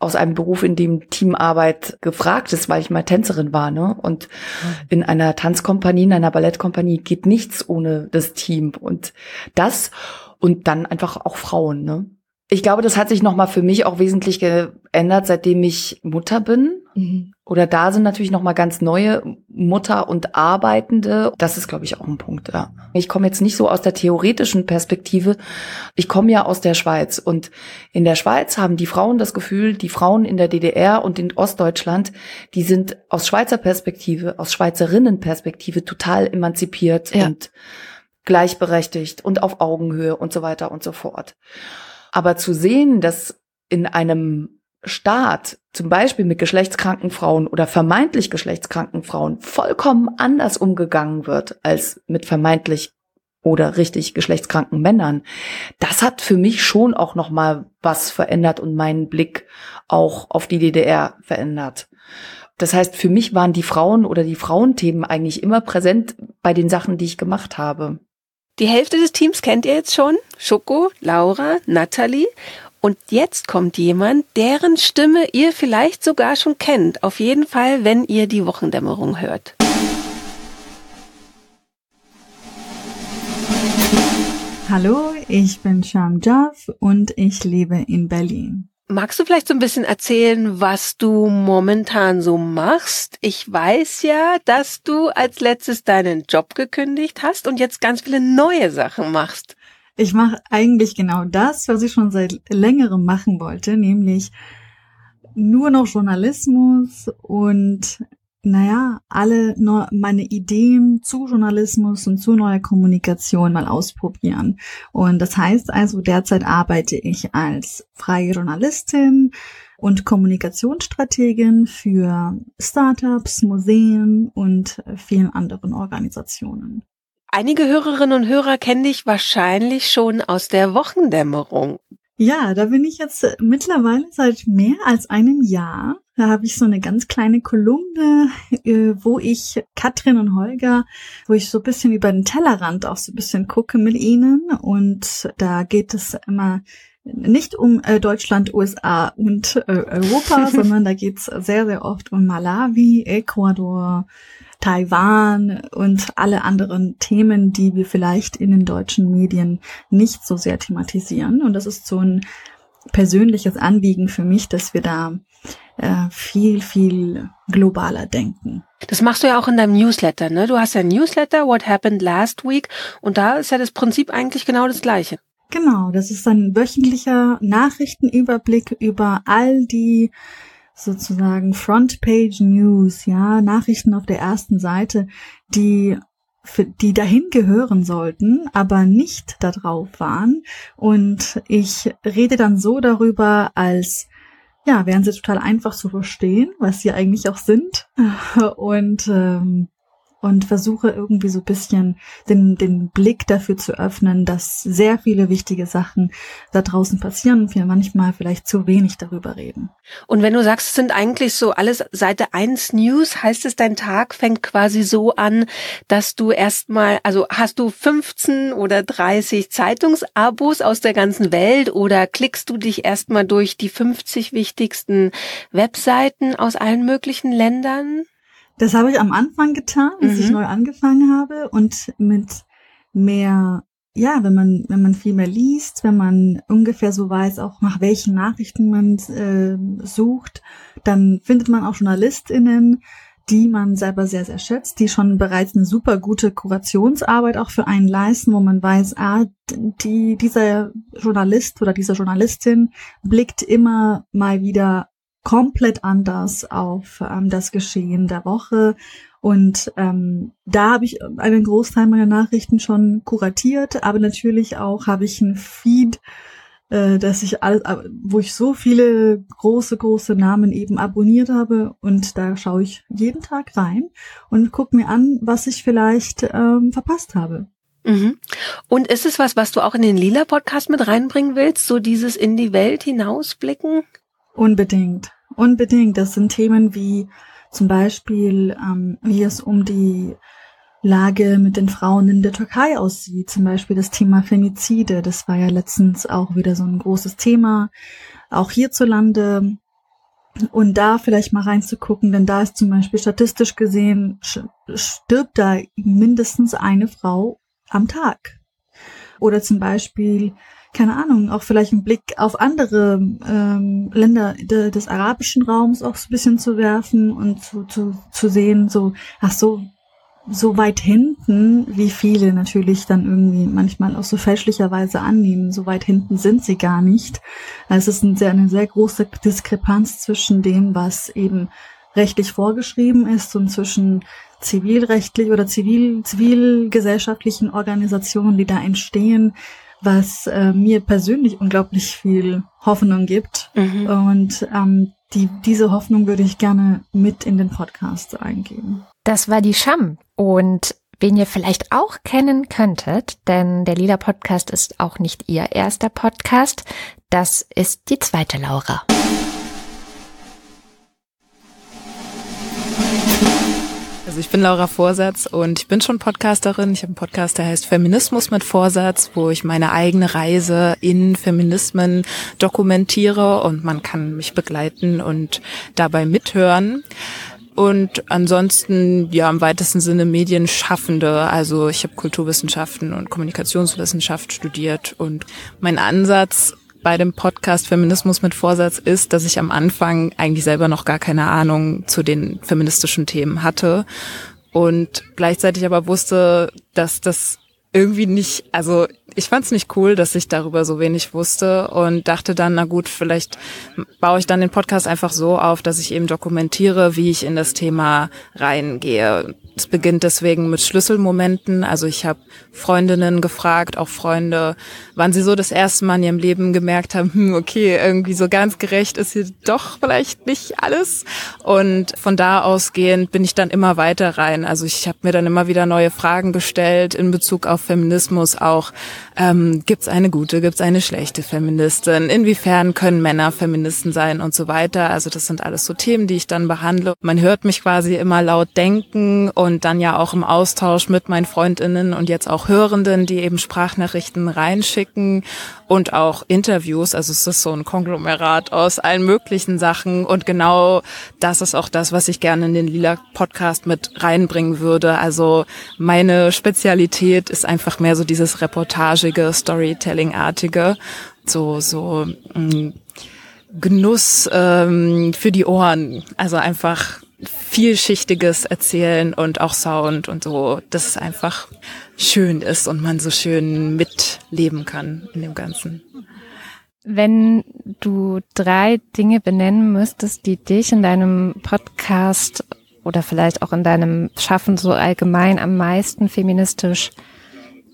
S6: aus einem Beruf, in dem Teamarbeit gefragt ist, weil ich mal Tänzerin war, ne? Und mhm. in einer Tanzkompanie, in einer Ballettkompanie geht nichts ohne das Team und das und dann einfach auch Frauen, ne? Ich glaube, das hat sich nochmal für mich auch wesentlich geändert, seitdem ich Mutter bin. Mhm. Oder da sind natürlich nochmal ganz neue Mutter und Arbeitende. Das ist, glaube ich, auch ein Punkt. Ja. Ich komme jetzt nicht so aus der theoretischen Perspektive. Ich komme ja aus der Schweiz. Und in der Schweiz haben die Frauen das Gefühl, die Frauen in der DDR und in Ostdeutschland, die sind aus Schweizer Perspektive, aus Schweizerinnenperspektive total emanzipiert ja. und gleichberechtigt und auf Augenhöhe und so weiter und so fort. Aber zu sehen, dass in einem Staat, zum Beispiel mit geschlechtskranken Frauen oder vermeintlich geschlechtskranken Frauen, vollkommen anders umgegangen wird als mit vermeintlich oder richtig geschlechtskranken Männern. Das hat für mich schon auch noch mal was verändert und meinen Blick auch auf die DDR verändert. Das heißt, für mich waren die Frauen oder die Frauenthemen eigentlich immer präsent bei den Sachen, die ich gemacht habe.
S2: Die Hälfte des Teams kennt ihr jetzt schon. Schoko, Laura, Natalie. Und jetzt kommt jemand, deren Stimme ihr vielleicht sogar schon kennt. Auf jeden Fall, wenn ihr die Wochendämmerung hört.
S7: Hallo, ich bin Sham Jaff und ich lebe in Berlin.
S2: Magst du vielleicht so ein bisschen erzählen, was du momentan so machst? Ich weiß ja, dass du als letztes deinen Job gekündigt hast und jetzt ganz viele neue Sachen machst.
S7: Ich mache eigentlich genau das, was ich schon seit längerem machen wollte, nämlich nur noch Journalismus und naja, alle neu, meine Ideen zu Journalismus und zu neuer Kommunikation mal ausprobieren. Und das heißt also, derzeit arbeite ich als freie Journalistin und Kommunikationsstrategin für Startups, Museen und vielen anderen Organisationen.
S2: Einige Hörerinnen und Hörer kennen dich wahrscheinlich schon aus der Wochendämmerung.
S7: Ja, da bin ich jetzt mittlerweile seit mehr als einem Jahr. Da habe ich so eine ganz kleine Kolumne, äh, wo ich Katrin und Holger, wo ich so ein bisschen über den Tellerrand auch so ein bisschen gucke mit ihnen. Und da geht es immer nicht um äh, Deutschland, USA und äh, Europa, sondern da geht's sehr, sehr oft um Malawi, Ecuador, Taiwan und alle anderen Themen, die wir vielleicht in den deutschen Medien nicht so sehr thematisieren. Und das ist so ein persönliches Anliegen für mich, dass wir da äh, viel, viel globaler denken.
S2: Das machst du ja auch in deinem Newsletter, ne? Du hast ja ein Newsletter, What Happened Last Week, und da ist ja das Prinzip eigentlich genau das gleiche.
S7: Genau, das ist ein wöchentlicher Nachrichtenüberblick über all die sozusagen Frontpage News, ja, Nachrichten auf der ersten Seite, die für, die dahin gehören sollten, aber nicht da drauf waren. Und ich rede dann so darüber, als ja, wären sie total einfach zu verstehen, was sie eigentlich auch sind. Und ähm, und versuche irgendwie so bisschen den, den Blick dafür zu öffnen, dass sehr viele wichtige Sachen da draußen passieren und wir manchmal vielleicht zu wenig darüber reden.
S2: Und wenn du sagst, es sind eigentlich so alles Seite 1 News, heißt es, dein Tag fängt quasi so an, dass du erstmal, also hast du 15 oder 30 Zeitungsabos aus der ganzen Welt oder klickst du dich erstmal durch die 50 wichtigsten Webseiten aus allen möglichen Ländern?
S7: Das habe ich am Anfang getan, als mhm. ich neu angefangen habe und mit mehr, ja, wenn man, wenn man viel mehr liest, wenn man ungefähr so weiß, auch nach welchen Nachrichten man äh, sucht, dann findet man auch JournalistInnen, die man selber sehr, sehr schätzt, die schon bereits eine super gute Kurationsarbeit auch für einen leisten, wo man weiß, ah, die, dieser Journalist oder diese Journalistin blickt immer mal wieder komplett anders auf ähm, das Geschehen der Woche. Und ähm, da habe ich einen Großteil meiner Nachrichten schon kuratiert, aber natürlich auch habe ich ein Feed, äh, dass ich alles, wo ich so viele große, große Namen eben abonniert habe und da schaue ich jeden Tag rein und gucke mir an, was ich vielleicht ähm, verpasst habe.
S2: Mhm. Und ist es was, was du auch in den Lila Podcast mit reinbringen willst, so dieses in die Welt hinausblicken?
S7: Unbedingt, unbedingt. Das sind Themen wie zum Beispiel, ähm, wie es um die Lage mit den Frauen in der Türkei aussieht. Zum Beispiel das Thema Femizide. Das war ja letztens auch wieder so ein großes Thema, auch hierzulande. Und da vielleicht mal reinzugucken, denn da ist zum Beispiel statistisch gesehen, stirbt da mindestens eine Frau am Tag. Oder zum Beispiel keine Ahnung, auch vielleicht einen Blick auf andere ähm, Länder de, des arabischen Raums auch so ein bisschen zu werfen und zu, zu, zu sehen, so, ach so, so weit hinten, wie viele natürlich dann irgendwie manchmal auch so fälschlicherweise annehmen, so weit hinten sind sie gar nicht. Also es ist eine sehr, eine sehr große Diskrepanz zwischen dem, was eben rechtlich vorgeschrieben ist und zwischen zivilrechtlich oder zivil, zivilgesellschaftlichen Organisationen, die da entstehen, was äh, mir persönlich unglaublich viel Hoffnung gibt. Mhm. Und ähm, die, diese Hoffnung würde ich gerne mit in den Podcast eingeben.
S3: Das war die Scham. Und wen ihr vielleicht auch kennen könntet, denn der Lila Podcast ist auch nicht ihr erster Podcast, das ist die zweite Laura.
S8: Also ich bin Laura Vorsatz und ich bin schon Podcasterin. Ich habe einen Podcast, der heißt Feminismus mit Vorsatz, wo ich meine eigene Reise in Feminismen dokumentiere und man kann mich begleiten und dabei mithören. Und ansonsten, ja, im weitesten Sinne Medienschaffende. Also ich habe Kulturwissenschaften und Kommunikationswissenschaft studiert und mein Ansatz bei dem Podcast Feminismus mit Vorsatz ist, dass ich am Anfang eigentlich selber noch gar keine Ahnung zu den feministischen Themen hatte und gleichzeitig aber wusste, dass das irgendwie nicht, also ich fand es nicht cool, dass ich darüber so wenig wusste und dachte dann, na gut, vielleicht baue ich dann den Podcast einfach so auf, dass ich eben dokumentiere, wie ich in das Thema reingehe. Es beginnt deswegen mit Schlüsselmomenten. Also ich habe Freundinnen gefragt, auch Freunde, wann sie so das erste Mal in ihrem Leben gemerkt haben, hm, okay, irgendwie so ganz gerecht ist hier doch vielleicht nicht alles. Und von da ausgehend bin ich dann immer weiter rein. Also ich habe mir dann immer wieder neue Fragen gestellt in Bezug auf Feminismus auch. Ähm, gibt es eine gute, gibt es eine schlechte Feministin? Inwiefern können Männer Feministen sein und so weiter? Also das sind alles so Themen, die ich dann behandle. Man hört mich quasi immer laut denken und dann ja auch im Austausch mit meinen Freundinnen und jetzt auch Hörenden, die eben Sprachnachrichten reinschicken und auch Interviews. Also es ist so ein Konglomerat aus allen möglichen Sachen und genau das ist auch das, was ich gerne in den Lila Podcast mit reinbringen würde. Also meine Spezialität ist einfach mehr so dieses reportagige, Storytelling-artige, so so mh, mm, Genuss ähm, für die Ohren. Also einfach vielschichtiges Erzählen und auch Sound und so, dass es einfach schön ist und man so schön mitleben kann in dem Ganzen.
S3: Wenn du drei Dinge benennen müsstest, die dich in deinem Podcast oder vielleicht auch in deinem Schaffen so allgemein am meisten feministisch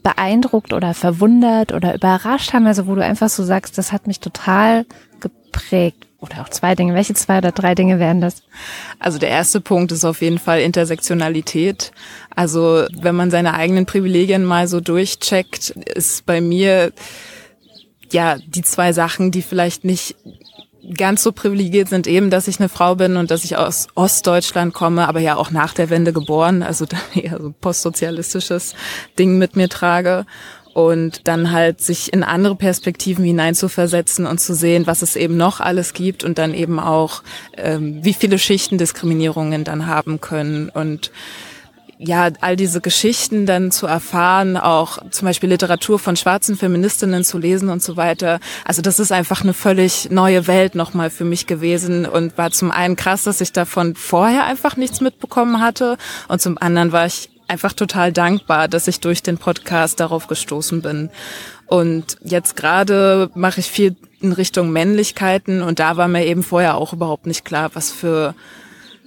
S3: beeindruckt oder verwundert oder überrascht haben, also wo du einfach so sagst, das hat mich total geprägt. Oder auch zwei Dinge. Welche zwei oder drei Dinge wären das?
S8: Also der erste Punkt ist auf jeden Fall Intersektionalität. Also wenn man seine eigenen Privilegien mal so durchcheckt, ist bei mir ja die zwei Sachen, die vielleicht nicht ganz so privilegiert sind eben, dass ich eine Frau bin und dass ich aus Ostdeutschland komme, aber ja auch nach der Wende geboren, also da eher so postsozialistisches Ding mit mir trage und dann halt sich in andere Perspektiven hineinzuversetzen und zu sehen, was es eben noch alles gibt und dann eben auch, ähm, wie viele Schichten Diskriminierungen dann haben können und ja, all diese Geschichten dann zu erfahren, auch zum Beispiel Literatur von schwarzen Feministinnen zu lesen und so weiter. Also das ist einfach eine völlig neue Welt nochmal für mich gewesen und war zum einen krass, dass ich davon vorher einfach nichts mitbekommen hatte und zum anderen war ich einfach total dankbar, dass ich durch den Podcast darauf gestoßen bin. Und jetzt gerade mache ich viel in Richtung Männlichkeiten und da war mir eben vorher auch überhaupt nicht klar, was für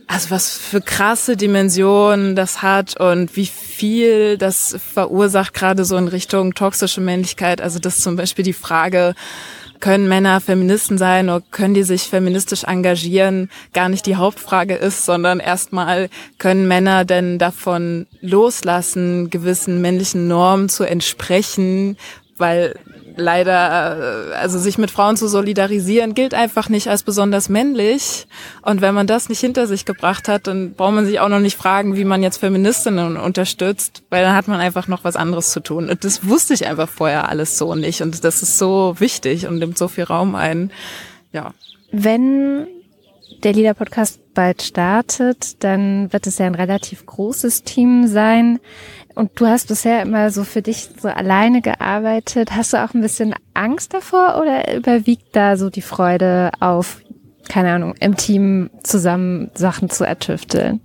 S8: also was für krasse Dimensionen das hat und wie viel das verursacht, gerade so in Richtung toxische Männlichkeit. Also das zum Beispiel die Frage, können Männer Feministen sein oder können die sich feministisch engagieren, gar nicht die Hauptfrage ist, sondern erstmal können Männer denn davon loslassen, gewissen männlichen Normen zu entsprechen, weil leider, äh, also sich mit Frauen zu solidarisieren, gilt einfach nicht als besonders männlich. Und wenn man das nicht hinter sich gebracht hat, dann braucht man sich auch noch nicht fragen, wie man jetzt Feministinnen unterstützt, weil dann hat man einfach noch was anderes zu tun. Und das wusste ich einfach vorher alles so nicht. Und das ist so wichtig und nimmt so viel Raum ein. Ja.
S3: Wenn der Lieder-Podcast bald startet, dann wird es ja ein relativ großes Team sein. Und du hast bisher immer so für dich so alleine gearbeitet. Hast du auch ein bisschen Angst davor oder überwiegt da so die Freude auf, keine Ahnung, im Team zusammen Sachen zu ertüfteln?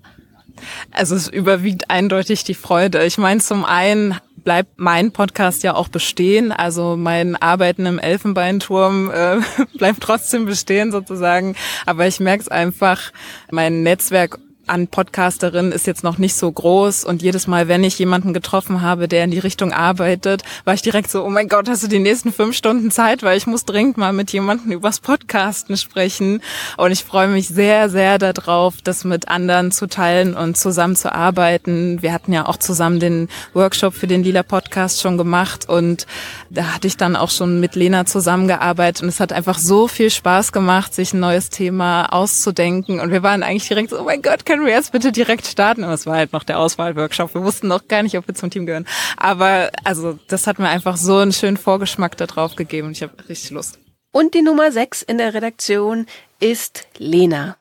S8: Also es überwiegt eindeutig die Freude. Ich meine, zum einen bleibt mein Podcast ja auch bestehen. Also mein Arbeiten im Elfenbeinturm äh, bleibt trotzdem bestehen sozusagen. Aber ich merke es einfach, mein Netzwerk an Podcasterin ist jetzt noch nicht so groß. Und jedes Mal, wenn ich jemanden getroffen habe, der in die Richtung arbeitet, war ich direkt so, oh mein Gott, hast du die nächsten fünf Stunden Zeit, weil ich muss dringend mal mit jemandem übers Podcasten sprechen. Und ich freue mich sehr, sehr darauf, das mit anderen zu teilen und zusammen zu arbeiten. Wir hatten ja auch zusammen den Workshop für den Lila Podcast schon gemacht. Und da hatte ich dann auch schon mit Lena zusammengearbeitet. Und es hat einfach so viel Spaß gemacht, sich ein neues Thema auszudenken. Und wir waren eigentlich direkt so, oh mein Gott, können wir jetzt bitte direkt starten? Und es war halt noch der Auswahlworkshop. Wir wussten noch gar nicht, ob wir zum Team gehören. Aber also das hat mir einfach so einen schönen Vorgeschmack da drauf gegeben und ich habe richtig Lust.
S2: Und die Nummer sechs in der Redaktion ist Lena.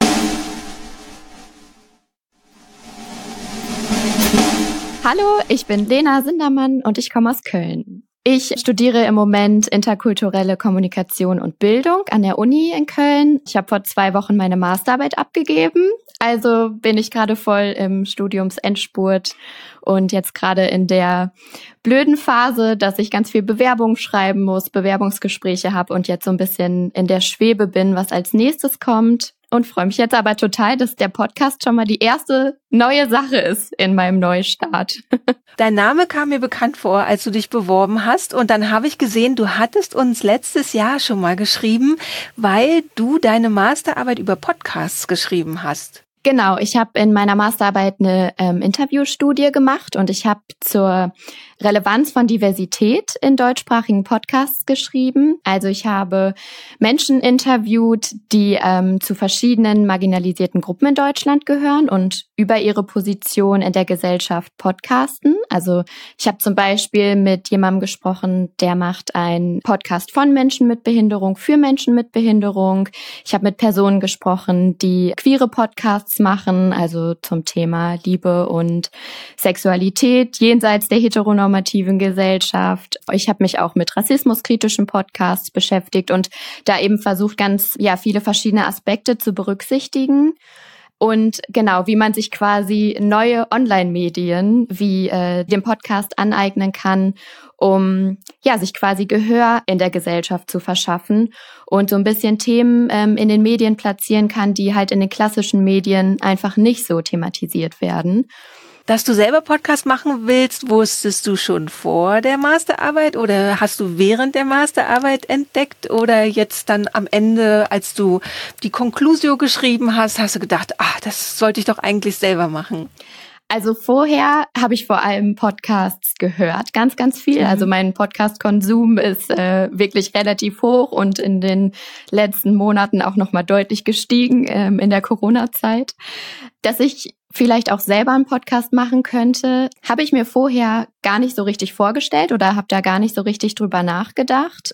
S9: Hallo, ich bin Lena Sindermann und ich komme aus Köln. Ich studiere im Moment interkulturelle Kommunikation und Bildung an der Uni in Köln. Ich habe vor zwei Wochen meine Masterarbeit abgegeben. Also bin ich gerade voll im Studiumsendspurt und jetzt gerade in der blöden Phase, dass ich ganz viel Bewerbung schreiben muss, Bewerbungsgespräche habe und jetzt so ein bisschen in der Schwebe bin, was als nächstes kommt. Und freue mich jetzt aber total, dass der Podcast schon mal die erste neue Sache ist in meinem Neustart.
S2: Dein Name kam mir bekannt vor, als du dich beworben hast. Und dann habe ich gesehen, du hattest uns letztes Jahr schon mal geschrieben, weil du deine Masterarbeit über Podcasts geschrieben hast.
S9: Genau, ich habe in meiner Masterarbeit eine ähm, Interviewstudie gemacht und ich habe zur Relevanz von Diversität in deutschsprachigen Podcasts geschrieben. Also ich habe Menschen interviewt, die ähm, zu verschiedenen marginalisierten Gruppen in Deutschland gehören und über ihre Position in der Gesellschaft podcasten. Also ich habe zum Beispiel mit jemandem gesprochen, der macht einen Podcast von Menschen mit Behinderung für Menschen mit Behinderung. Ich habe mit Personen gesprochen, die queere Podcasts machen, also zum Thema Liebe und Sexualität jenseits der heteronormativen heteronormativen Gesellschaft. Ich habe mich auch mit rassismuskritischen Podcasts beschäftigt und da eben versucht, ganz ja viele verschiedene Aspekte zu berücksichtigen. Und genau, wie man sich quasi neue Online-Medien wie äh, den Podcast aneignen kann, um ja sich quasi Gehör in der Gesellschaft zu verschaffen und so ein bisschen Themen ähm, in den Medien platzieren kann, die halt in den klassischen Medien einfach nicht so thematisiert werden.
S2: Dass du selber Podcast machen willst, wusstest du schon vor der Masterarbeit oder hast du während der Masterarbeit entdeckt oder jetzt dann am Ende, als du die Conclusio geschrieben hast, hast du gedacht, ach, das sollte ich doch eigentlich selber machen?
S9: Also vorher habe ich vor allem Podcasts gehört, ganz, ganz viel. Mhm. Also mein Podcast-Konsum ist äh, wirklich relativ hoch und in den letzten Monaten auch nochmal deutlich gestiegen ähm, in der Corona-Zeit. Dass ich vielleicht auch selber einen Podcast machen könnte, habe ich mir vorher gar nicht so richtig vorgestellt oder habe da gar nicht so richtig drüber nachgedacht.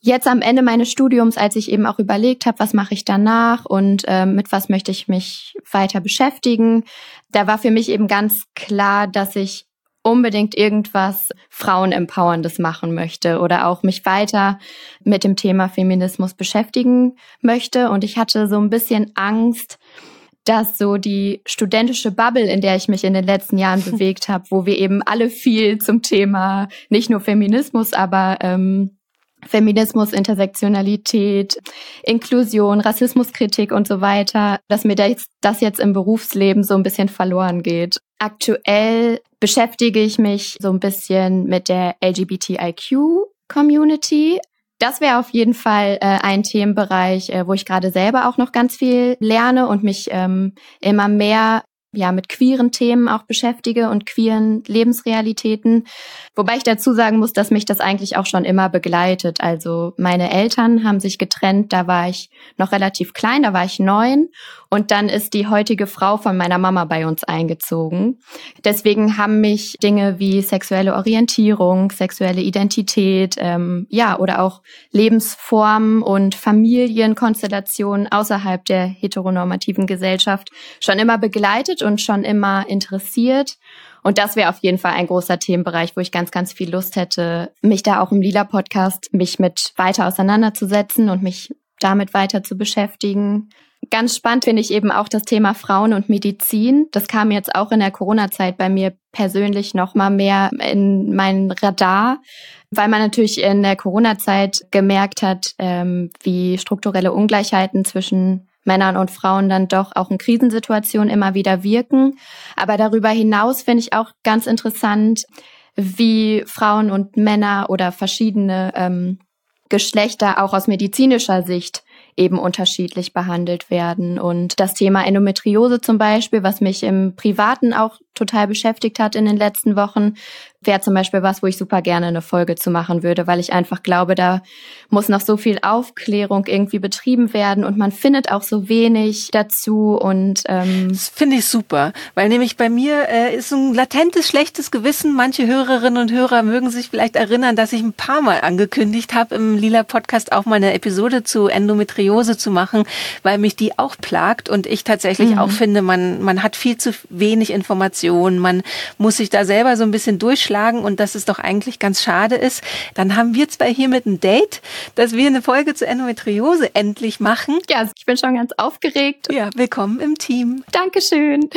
S9: Jetzt am Ende meines Studiums, als ich eben auch überlegt habe, was mache ich danach und äh, mit was möchte ich mich weiter beschäftigen, da war für mich eben ganz klar, dass ich unbedingt irgendwas Frauenempowerndes machen möchte oder auch mich weiter mit dem Thema Feminismus beschäftigen möchte. Und ich hatte so ein bisschen Angst, dass so die studentische Bubble, in der ich mich in den letzten Jahren bewegt habe, wo wir eben alle viel zum Thema nicht nur Feminismus, aber ähm, Feminismus, Intersektionalität, Inklusion, Rassismuskritik und so weiter, dass mir das, das jetzt im Berufsleben so ein bisschen verloren geht. Aktuell beschäftige ich mich so ein bisschen mit der LGBTIQ Community, das wäre auf jeden Fall äh, ein Themenbereich, äh, wo ich gerade selber auch noch ganz viel lerne und mich ähm, immer mehr ja mit queeren Themen auch beschäftige und queeren Lebensrealitäten. Wobei ich dazu sagen muss, dass mich das eigentlich auch schon immer begleitet. Also meine Eltern haben sich getrennt, da war ich noch relativ klein, da war ich neun und dann ist die heutige Frau von meiner Mama bei uns eingezogen. Deswegen haben mich Dinge wie sexuelle Orientierung, sexuelle Identität, ähm, ja oder auch Lebensformen und Familienkonstellationen außerhalb der heteronormativen Gesellschaft schon immer begleitet interessiert und schon immer interessiert. Und das wäre auf jeden Fall ein großer Themenbereich, wo ich ganz, ganz viel Lust hätte, mich da auch im Lila Podcast mich mit weiter auseinanderzusetzen und mich damit weiter zu beschäftigen. Ganz spannend finde ich eben auch das Thema Frauen und Medizin. Das kam jetzt auch in der Corona-Zeit bei mir persönlich noch mal mehr in meinen Radar, weil man natürlich in der Corona-Zeit gemerkt hat, ähm, wie strukturelle Ungleichheiten zwischen Männern und Frauen dann doch auch in Krisensituationen immer wieder wirken. Aber darüber hinaus finde ich auch ganz interessant, wie Frauen und Männer oder verschiedene ähm, Geschlechter auch aus medizinischer Sicht eben unterschiedlich behandelt werden. Und das Thema Endometriose zum Beispiel, was mich im Privaten auch total beschäftigt hat in den letzten Wochen, wäre zum Beispiel was, wo ich super gerne eine Folge zu machen würde, weil ich einfach glaube, da muss noch so viel Aufklärung irgendwie betrieben werden und man findet auch so wenig dazu und ähm
S2: das finde ich super, weil nämlich bei mir äh, ist ein latentes schlechtes Gewissen. Manche Hörerinnen und Hörer mögen sich vielleicht erinnern, dass ich ein paar Mal angekündigt habe, im Lila Podcast auch mal eine Episode zu Endometriose zu machen, weil mich die auch plagt und ich tatsächlich mhm. auch finde, man man hat viel zu wenig Informationen, man muss sich da selber so ein bisschen durch aufschlagen und dass es doch eigentlich ganz schade ist, dann haben wir zwei hier mit ein Date, dass wir eine Folge zur Endometriose endlich machen.
S9: Ja, ich bin schon ganz aufgeregt.
S2: Ja, willkommen im Team.
S9: Dankeschön.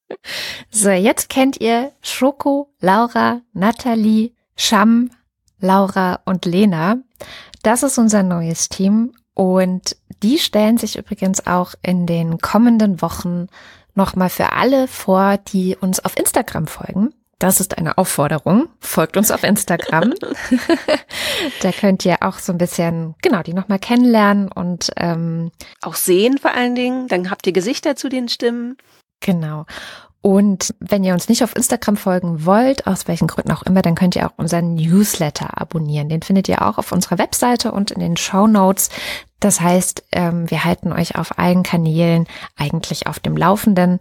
S3: so, jetzt kennt ihr Schoko, Laura, Nathalie, Sham, Laura und Lena. Das ist unser neues Team und die stellen sich übrigens auch in den kommenden Wochen nochmal für alle vor, die uns auf Instagram folgen. Das ist eine Aufforderung. Folgt uns auf Instagram. da könnt ihr auch so ein bisschen, genau, die nochmal kennenlernen und ähm,
S2: auch sehen vor allen Dingen. Dann habt ihr Gesichter zu den Stimmen.
S3: Genau. Und wenn ihr uns nicht auf Instagram folgen wollt, aus welchen Gründen auch immer, dann könnt ihr auch unseren Newsletter abonnieren. Den findet ihr auch auf unserer Webseite und in den Show Notes. Das heißt, ähm, wir halten euch auf allen Kanälen eigentlich auf dem Laufenden.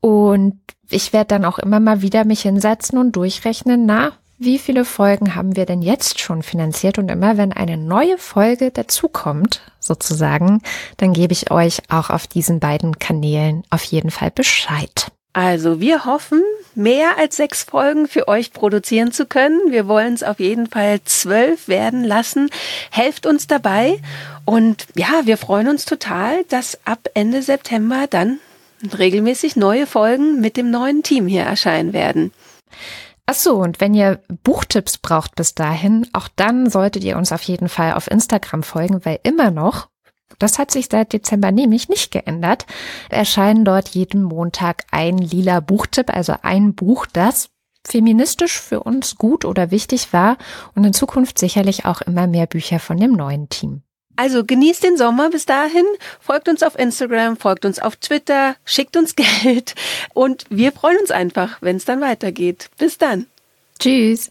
S3: Und ich werde dann auch immer mal wieder mich hinsetzen und durchrechnen, na, wie viele Folgen haben wir denn jetzt schon finanziert? Und immer wenn eine neue Folge dazukommt, sozusagen, dann gebe ich euch auch auf diesen beiden Kanälen auf jeden Fall Bescheid.
S2: Also wir hoffen, mehr als sechs Folgen für euch produzieren zu können. Wir wollen es auf jeden Fall zwölf werden lassen. Helft uns dabei. Und ja, wir freuen uns total, dass ab Ende September dann regelmäßig neue Folgen mit dem neuen Team hier erscheinen werden.
S3: Ach so, und wenn ihr Buchtipps braucht bis dahin, auch dann solltet ihr uns auf jeden Fall auf Instagram folgen, weil immer noch, das hat sich seit Dezember nämlich nicht geändert, erscheinen dort jeden Montag ein lila Buchtipp, also ein Buch, das feministisch für uns gut oder wichtig war und in Zukunft sicherlich auch immer mehr Bücher von dem neuen Team.
S2: Also genießt den Sommer bis dahin, folgt uns auf Instagram, folgt uns auf Twitter, schickt uns Geld und wir freuen uns einfach, wenn es dann weitergeht. Bis dann.
S3: Tschüss.